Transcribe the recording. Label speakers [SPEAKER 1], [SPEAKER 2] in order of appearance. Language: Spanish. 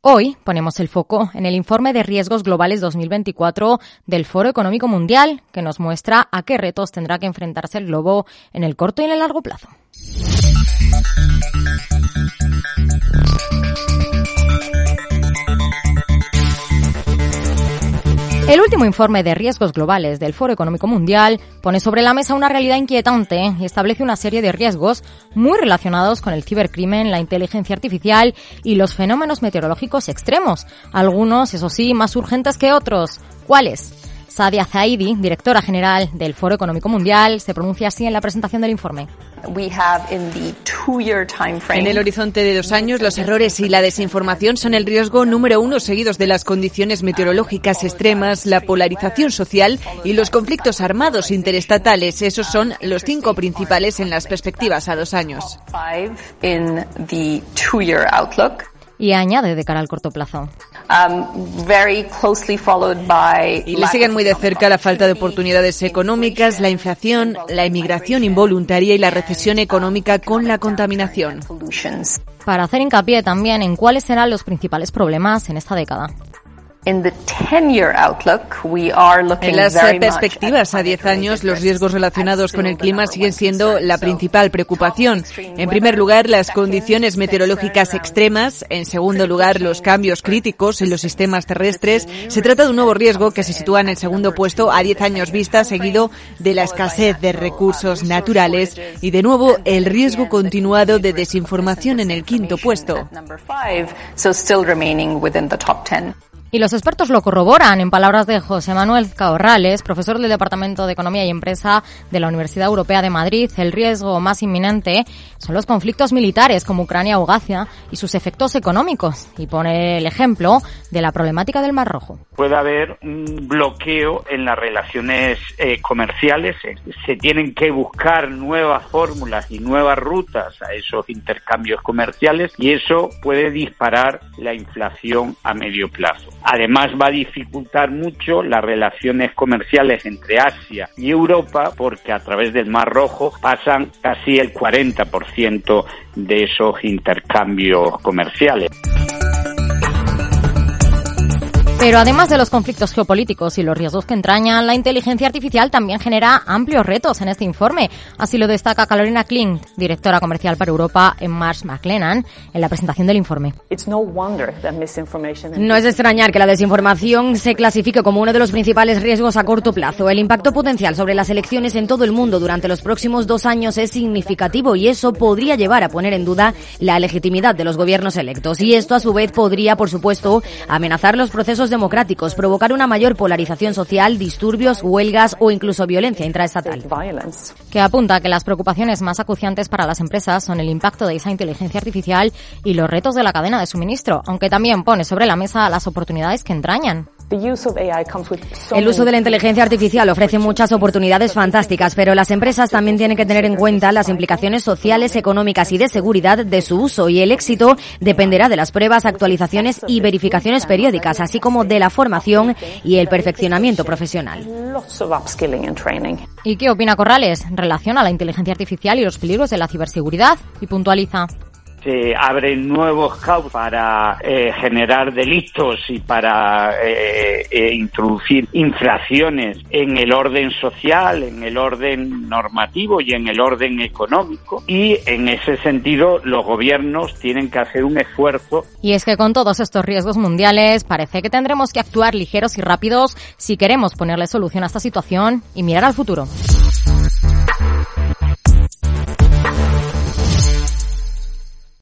[SPEAKER 1] Hoy ponemos el foco en el informe de riesgos globales 2024 del Foro Económico Mundial, que nos muestra a qué retos tendrá que enfrentarse el globo en el corto y en el largo plazo. El último informe de riesgos globales del Foro Económico Mundial pone sobre la mesa una realidad inquietante y establece una serie de riesgos muy relacionados con el cibercrimen, la inteligencia artificial y los fenómenos meteorológicos extremos, algunos, eso sí, más urgentes que otros. ¿Cuáles? Sadia Zaidi, directora general del Foro Económico Mundial, se pronuncia así en la presentación del informe.
[SPEAKER 2] En el horizonte de dos años, los errores y la desinformación son el riesgo número uno, seguidos de las condiciones meteorológicas extremas, la polarización social y los conflictos armados interestatales. Esos son los cinco principales en las perspectivas a dos años
[SPEAKER 1] y añade de cara al corto plazo.
[SPEAKER 2] Um, y le siguen muy de cerca la falta de oportunidades económicas, la inflación, la emigración involuntaria y la recesión económica con la contaminación.
[SPEAKER 1] Para hacer hincapié también en cuáles serán los principales problemas en esta década.
[SPEAKER 2] En las perspectivas a 10 años, los riesgos relacionados con el clima siguen siendo la principal preocupación. En primer lugar, las condiciones meteorológicas extremas. En segundo lugar, los cambios críticos en los sistemas terrestres. Se trata de un nuevo riesgo que se sitúa en el segundo puesto a 10 años vista, seguido de la escasez de recursos naturales y, de nuevo, el riesgo continuado de desinformación en el quinto puesto.
[SPEAKER 1] Y los expertos lo corroboran, en palabras de José Manuel Caorrales, profesor del Departamento de Economía y Empresa de la Universidad Europea de Madrid. El riesgo más inminente son los conflictos militares como Ucrania o Gaza y sus efectos económicos. Y pone el ejemplo de la problemática del Mar Rojo.
[SPEAKER 3] Puede haber un bloqueo en las relaciones eh, comerciales. Se tienen que buscar nuevas fórmulas y nuevas rutas a esos intercambios comerciales y eso puede disparar la inflación a medio plazo. Además va a dificultar mucho las relaciones comerciales entre Asia y Europa porque a través del Mar Rojo pasan casi el 40% de esos intercambios comerciales.
[SPEAKER 1] Pero además de los conflictos geopolíticos y los riesgos que entrañan, la inteligencia artificial también genera amplios retos en este informe. Así lo destaca Carolina Klint, directora comercial para Europa en Mars McLennan, en la presentación del informe.
[SPEAKER 4] No es de extrañar que la desinformación se clasifique como uno de los principales riesgos a corto plazo. El impacto potencial sobre las elecciones en todo el mundo durante los próximos dos años es significativo y eso podría llevar a poner en duda la legitimidad de los gobiernos electos. Y esto, a su vez, podría, por supuesto, amenazar los procesos democráticos, provocar una mayor polarización social, disturbios, huelgas o incluso violencia intraestatal.
[SPEAKER 1] Que apunta a que las preocupaciones más acuciantes para las empresas son el impacto de esa inteligencia artificial y los retos de la cadena de suministro, aunque también pone sobre la mesa las oportunidades que entrañan.
[SPEAKER 4] El uso de la inteligencia artificial ofrece muchas oportunidades fantásticas, pero las empresas también tienen que tener en cuenta las implicaciones sociales, económicas y de seguridad de su uso y el éxito dependerá de las pruebas, actualizaciones y verificaciones periódicas, así como de la formación y el perfeccionamiento profesional.
[SPEAKER 1] ¿Y qué opina Corrales? Relaciona la inteligencia artificial y los peligros de la ciberseguridad y puntualiza
[SPEAKER 3] se abren nuevos campos para eh, generar delitos y para eh, eh, introducir infracciones en el orden social, en el orden normativo y en el orden económico. Y en ese sentido los gobiernos tienen que hacer un esfuerzo.
[SPEAKER 1] Y es que con todos estos riesgos mundiales parece que tendremos que actuar ligeros y rápidos si queremos ponerle solución a esta situación y mirar al futuro.